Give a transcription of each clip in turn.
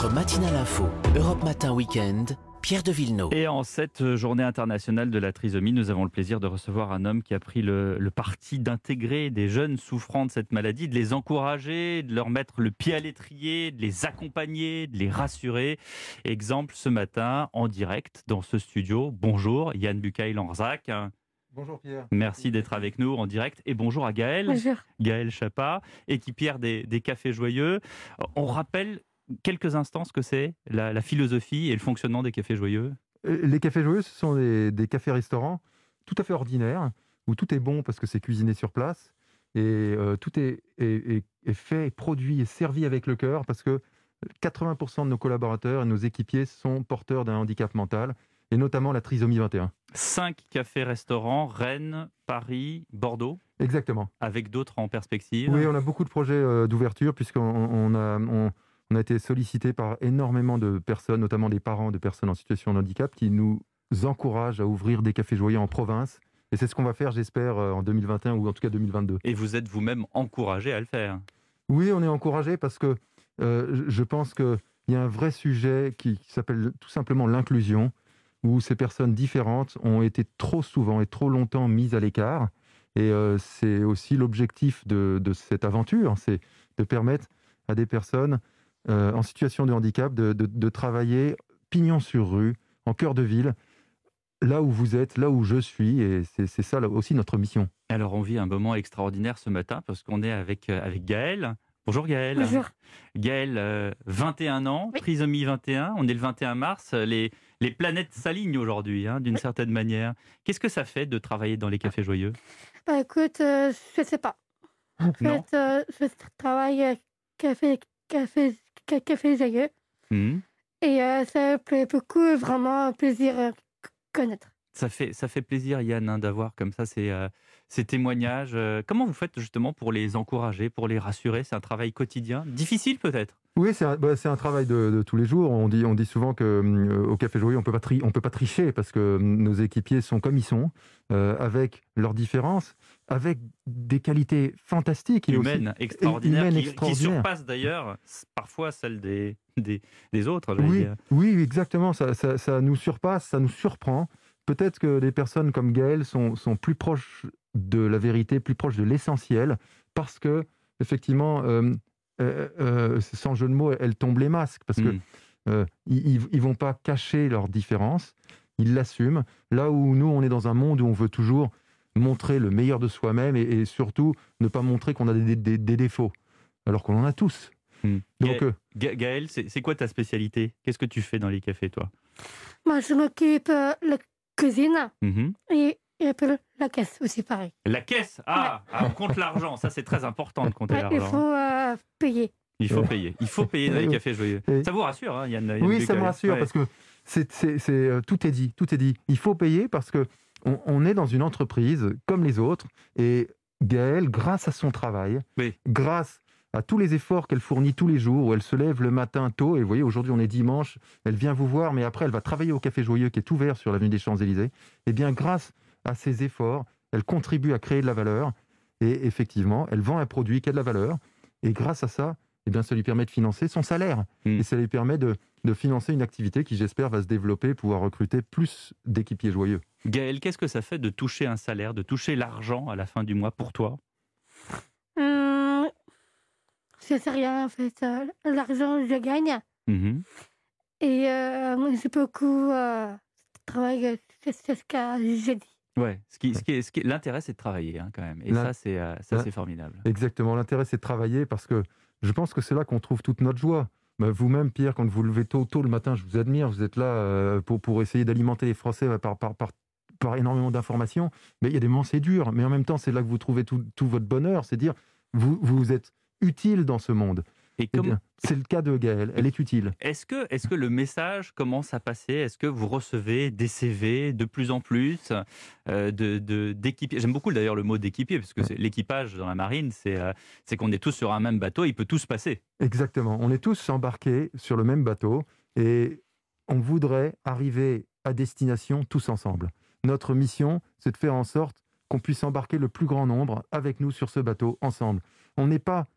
Votre matinale info, Europe Matin Weekend, Pierre de Villeneuve. Et en cette journée internationale de la trisomie, nous avons le plaisir de recevoir un homme qui a pris le, le parti d'intégrer des jeunes souffrant de cette maladie, de les encourager, de leur mettre le pied à l'étrier, de les accompagner, de les rassurer. Exemple ce matin en direct dans ce studio. Bonjour Yann Bucaille-Lanzac. Bonjour Pierre. Merci d'être avec nous en direct. Et bonjour à Gaël. Bonjour. Gaël Chapat, équipière des, des Cafés Joyeux. On rappelle quelques instants ce que c'est la, la philosophie et le fonctionnement des Cafés Joyeux? Euh, Les cafés joyeux, ce sont des, des cafés-restaurants tout à fait ordinaires, où tout est bon parce que c'est cuisiné sur place, et euh, tout est, est- est- est fait, produit et servi avec le cœur, parce que 80% de nos collaborateurs et nos équipiers sont porteurs d'un handicap mental, et notamment la trisomie 21. Cinq cafés-restaurants, Rennes, Paris, Bordeaux, Exactement. avec d'autres en perspective? Oui, on a beaucoup de projets euh, d'ouverture, puisqu'on on a, on- on a été sollicité par énormément de personnes, notamment des parents de personnes en situation de handicap, qui nous encouragent à ouvrir des cafés joyeux en province. Et c'est ce qu'on va faire, j'espère, euh, en 2021 ou en tout cas 2022. Et vous êtes vous-même encouragé à le faire? Oui, on est encouragé parce que euh, je- je pense qu'il y a un vrai sujet qui, qui s'appelle tout simplement l'inclusion, où ces personnes différentes ont été trop souvent et trop longtemps mises à l'écart. Et euh, c'est aussi l'objectif de, de cette aventure, c'est de permettre à des personnes euh, en situation de handicap de, de- de travailler pignon sur rue, en cœur de ville, là où vous êtes, là où je suis. Et c'est c'est ça là, aussi notre mission. Alors on vit un moment extraordinaire ce matin parce qu'on est avec, euh, avec Gaël. Bonjour Gaël. Bonjour. Gaël, euh, 21 ans, Oui. trisomie 21, on est le 21 mars, les, les planètes s'alignent aujourd'hui hein, d'une Oui. certaine manière. Qu'est-ce que ça fait de travailler dans les cafés joyeux? Bah écoute, euh, je sais pas. En fait, euh, je travaille à café, café, ca- café joyeux. Hmm Et euh, ça plaît beaucoup, vraiment un plaisir à connaître. ça, fait, ça fait plaisir Yann hein, d'avoir comme ça ces, euh, ces témoignages. Euh, comment vous faites justement pour les encourager, pour les rassurer? C'est un travail quotidien, difficile peut-être? Oui, c'est un, bah, un travail de, de tous les jours. On dit, on dit souvent qu'au Café Joyeux, on peut pas tri- on peut pas tricher parce que hum, nos équipiers sont comme ils sont, euh, avec leurs différences, avec des qualités fantastiques. et aussi- humaine, extraordinaire, humaine qui, qui extraordinaire. surpasse d'ailleurs parfois celle des, des, des autres. Oui, dire. oui, exactement. Ça, ça- ça nous surpasse, ça nous surprend. Peut-être que des personnes comme Gaël sont, sont plus proches de la vérité, plus proches de l'essentiel, parce que effectivement, euh, euh, euh, sans jeu de mots, elles tombent les masques, parce que Mm. euh, ils, vont pas cacher leurs différences, ils l'assument. Là où nous, on est dans un monde où on veut toujours montrer le meilleur de soi-même et, et surtout ne pas montrer qu'on a des, des- des défauts, alors qu'on en a tous. Mm. Donc, Ga- euh, Ga- Gaël, c'est quoi ta spécialité? Qu'est-ce que tu fais dans les cafés, toi? Moi, je m'occupe de la cuisine Mhm. et, et un peu la caisse aussi, pareil. La caisse? Ah, ah, on compte l'argent. Ça, c'est très important de compter Ouais, il l'argent. faut euh, payer. Il faut Ouais. payer. Il faut payer dans les cafés joyeux. Ça vous rassure, hein, Yann, Yann Oui, ça me rassure Ouais. parce que c'est, c'est- c'est, euh, tout est dit, tout est dit. Il faut payer parce que on, on est dans une entreprise comme les autres et Gaëlle, grâce à son travail, Oui. grâce à tous les efforts qu'elle fournit tous les jours, où elle se lève le matin tôt, et vous voyez, aujourd'hui on est dimanche, elle vient vous voir, mais après elle va travailler au Café Joyeux qui est ouvert sur l'avenue des Champs-Élysées, et bien grâce à ses efforts, elle contribue à créer de la valeur, et effectivement, elle vend un produit qui a de la valeur, et grâce à ça, eh bien, ça lui permet de financer son salaire, Mm. et ça lui permet de, de financer une activité qui, j'espère, va se développer, pouvoir recruter plus d'équipiers joyeux. Gaël, qu'est-ce que ça fait de toucher un salaire, de toucher l'argent à la fin du mois pour toi? Hum, je sais rien, en fait. euh, L'argent, je gagne. Mhm. Et euh, moi, j'ai beaucoup euh, travaillé, c'est c'est Ouais. Ce qui, ce qui est, ce qui l'intérêt, c'est de travailler hein, quand même. Et ça, c'est, euh, ça, c'est formidable. Exactement, l'intérêt c'est de travailler parce que je pense que c'est là qu'on trouve toute notre joie. Bah, Vous-même, Pierre, quand vous levez tôt, tôt le matin, je vous admire, vous êtes là euh, pour, pour essayer d'alimenter les Français euh, par, par, par, par énormément d'informations. Mais il y a des moments, c'est dur, mais en même temps, c'est là que vous trouvez tout, tout votre bonheur, c'est dire, vous, vous êtes utile dans ce monde. Et comme, bien, c'est le cas de Gaëlle, elle est utile. Est-ce que, est que le message commence à passer? Est-ce que vous recevez des CV de plus en plus euh, de, de- d'équipiers? J'aime beaucoup d'ailleurs le mot d'équipier, parce que l'équipage dans la marine, c'est, euh, c'est qu'on est tous sur un même bateau, il peut tout se passer. Exactement. On est tous embarqués sur le même bateau et on voudrait arriver à destination tous ensemble. Notre mission, c'est de faire en sorte qu'on puisse embarquer le plus grand nombre avec nous sur ce bateau ensemble. On n'est pas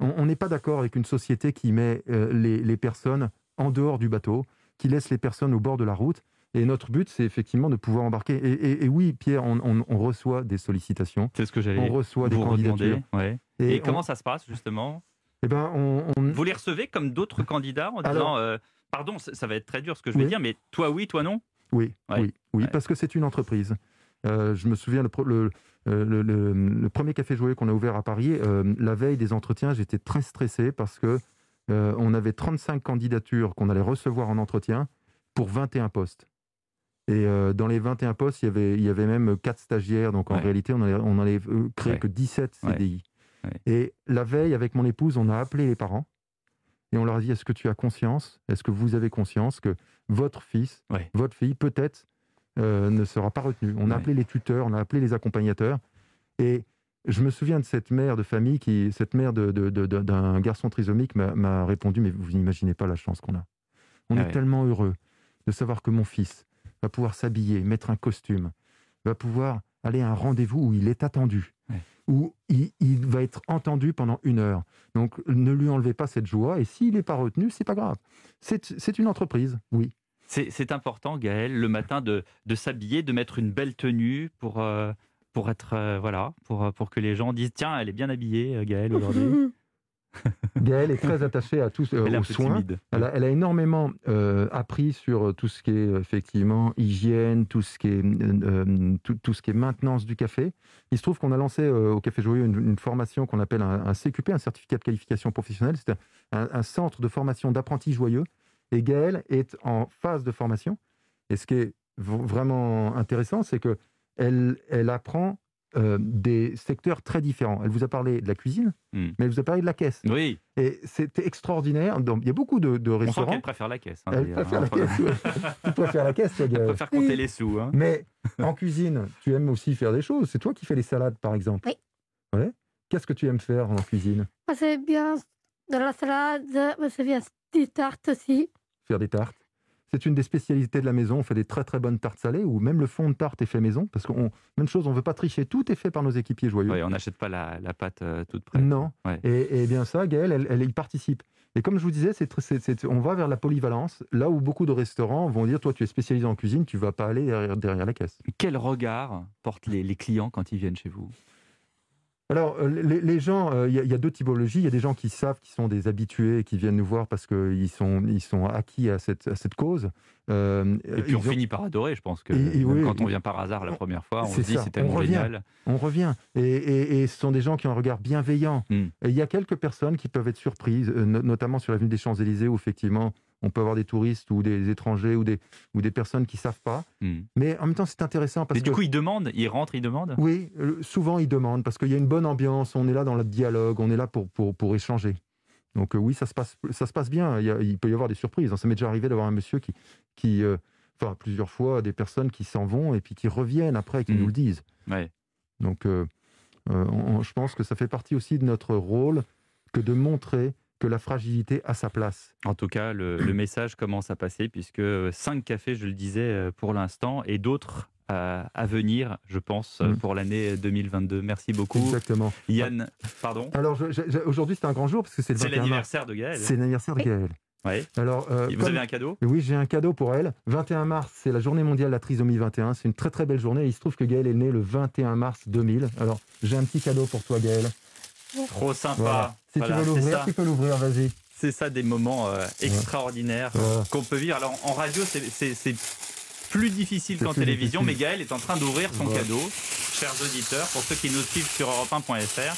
On on n'est pas d'accord avec une société qui met euh, les, les personnes en dehors du bateau, qui laisse les personnes au bord de la route. Et notre but, c'est effectivement de pouvoir embarquer. Et, et- et oui, Pierre, on, on- on reçoit des sollicitations, C'est ce que on j'allais reçoit des candidatures. ouais. Et, on- comment ça se passe justement? Eh ben, on, on- Vous les recevez comme d'autres candidats en disant euh, Pardon, ça ça va être très dur ce que je vais Oui. dire, mais toi oui, toi non? Oui, Ouais. oui, oui, Ouais. parce que c'est une entreprise. Euh, je me souviens, le, euh, le- le- le premier café joyeux qu'on a ouvert à Paris, euh, la veille des entretiens, j'étais très stressé parce que on avait 35 candidatures qu'on allait recevoir en entretien pour 21 postes. Et euh, dans les 21 postes, il y avait, il y avait même 4 stagiaires. Donc en Ouais. réalité, on allait, on allait créer Ouais. que 17 Ouais. CDI. Ouais. Et la veille, avec mon épouse, on a appelé les parents et on leur a dit est-ce que tu as conscience Est-ce que vous avez conscience que votre fils, votre fille, peut-être, euh, ne sera pas retenu On a appelé les tuteurs, on a appelé les accompagnateurs. Et je me souviens de cette mère de famille, qui, cette mère de- de- de- de- d'un garçon trisomique m'a- répondu Mais vous n'imaginez pas la chance qu'on a. On Ah est ouais. tellement heureux de savoir que mon fils va pouvoir s'habiller, mettre un costume, va pouvoir aller à un rendez-vous où il est attendu, Ouais. où il, il va être entendu pendant une heure. Donc ne lui enlevez pas cette joie, et s'il n'est pas retenu, c'est pas grave. C'est une entreprise, oui. C'est important, Gaël, le matin de, de s'habiller, de mettre une belle tenue pour, euh, pour être euh, voilà, pour, euh, pour que les gens disent tiens, elle est bien habillée, euh, Gaël aujourd'hui. Gaëlle est très attachée à tous, euh, aux soins. Elle a, elle a énormément euh, appris sur tout ce qui est effectivement hygiène, tout ce qui est, euh, tout, tout ce qui est maintenance du café. Il se trouve qu'on a lancé euh, au Café Joyeux une, une formation qu'on appelle un, un CQP, un certificat de qualification professionnelle. C'est un, un centre de formation d'apprentis joyeux. Et Gaëlle est en phase de formation. Et ce qui est vraiment intéressant, c'est que elle, elle apprend euh, des secteurs très différents. Elle vous a parlé de la cuisine, Hmm. mais elle vous a parlé de la caisse. Oui, Et c'était extraordinaire. Donc, il y a beaucoup de, de on sent restaurants. qu'elle préfère la caisse. hein, Elle d'ailleurs, préfère la hein. caisse. tu préfères la caisse, toi, Elle préfère compter les sous. hein. Mais en cuisine, tu aimes aussi faire des choses. C'est toi qui fais les salades, par exemple. Oui. Ouais. Qu'est-ce que tu aimes faire en cuisine? C'est bien de la salade, c'est bien des tartes aussi. Faire des tartes. C'est une des spécialités de la maison. On fait des très très bonnes tartes salées ou même le fond de tarte est fait maison. Parce qu'on, même chose, on ne veut pas tricher. Tout est fait par nos équipiers joyeux. On n'achète pas la, la pâte euh, toute prête. Non. Ouais. Et, et bien ça, Gaëlle, elle, elle y participe. Et comme je vous disais, c'est, très- c'est- c'est- on va vers la polyvalence, là où beaucoup de restaurants vont dire, toi tu es spécialisé en cuisine, tu vas pas aller derrière, derrière la caisse. Quel regard portent les, les clients quand ils viennent chez vous? Alors, euh, les, les gens, euh, il y, a- il y a deux typologies. Il y a des gens qui savent, qui sont des habitués, qui viennent nous voir parce qu'ils sont, ils sont acquis à cette, à cette cause. Euh, Et puis on ont- finit par adorer, je pense que Et- et même oui, quand on vient par hasard la première fois, on se dit c'est tellement on revient. génial. On revient. Et, et- ce sont des gens qui ont un regard bienveillant. Mm. Et il y a quelques personnes qui peuvent être surprises, no- notamment sur l'avenue des Champs-Élysées, où effectivement, on peut avoir des touristes ou des étrangers ou des, ou des personnes qui ne savent pas. Hmm. Mais en même temps, c'est intéressant parce Mais du que... coup, ils demandent, ils rentrent, ils demandent? Oui, euh, souvent ils demandent parce qu'il y a une bonne ambiance, on est là dans le dialogue, on est là pour, pour, pour échanger. Donc euh, oui, ça se passe, ça se passe bien. Il, y a- il peut y avoir des surprises. hein. Ça m'est déjà arrivé d'avoir un monsieur qui, qui euh, enfin plusieurs fois, des personnes qui s'en vont et puis qui reviennent après, qui Mhm. nous le disent. Ouais. Donc euh, on- on- je pense que ça fait partie aussi de notre rôle que de montrer que la fragilité a sa place. En tout cas, le, le message commence à passer puisque euh, cinq cafés, je le disais euh, pour l'instant, et d'autres euh, à venir, je pense, euh, Mm. pour l'année 2022. Merci beaucoup. Exactement. Yann, pardon? Alors aujourd'hui c'est un grand jour parce que c'est le C'est 21 mars. l'anniversaire de Gaël. C'est l'anniversaire de Oui. Gaëlle. Ouais. Alors, euh, Vous comme- avez un cadeau? Oui, j'ai un cadeau pour elle. 21 mars, c'est la journée mondiale de la trisomie 21. C'est une très très belle journée. Il se trouve que Gaëlle est née le 21 mars 2000. Alors, j'ai un petit cadeau pour toi, Gaëlle. Trop sympa. Voilà. Si Voilà, tu veux c'est l'ouvrir, ça. tu peux l'ouvrir, vas-y. C'est ça des moments euh, extraordinaires qu'on peut vivre. Alors en radio, c'est- plus difficile qu'en télévision, mais. Gaël est en train d'ouvrir son cadeau. Chers auditeurs, pour ceux qui nous suivent sur europe1.fr,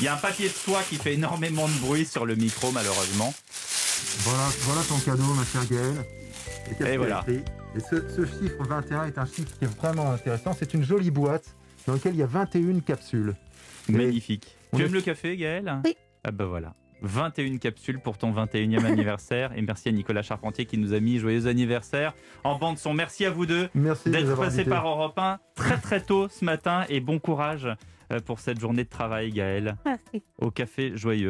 il y a un papier de soie qui fait énormément de bruit sur le micro, malheureusement. Voilà, voilà ton cadeau, ma chère Gaëlle. Et, voilà. écrit? Et ce, ce chiffre 21 est un chiffre qui est vraiment intéressant. C'est une jolie boîte dans laquelle il y a 21 capsules. Et Magnifique. Tu est- aimes le café, Gaël? Oui. Ah ben voilà. 21 capsules pour ton 21e anniversaire. Et merci à Nicolas Charpentier qui nous a mis joyeux anniversaire en bande son. Merci à vous deux. D'être avoir passé invités. par Europe 1 très très tôt ce matin et bon courage euh, pour cette journée de travail Gaël Merci. au Café Joyeux.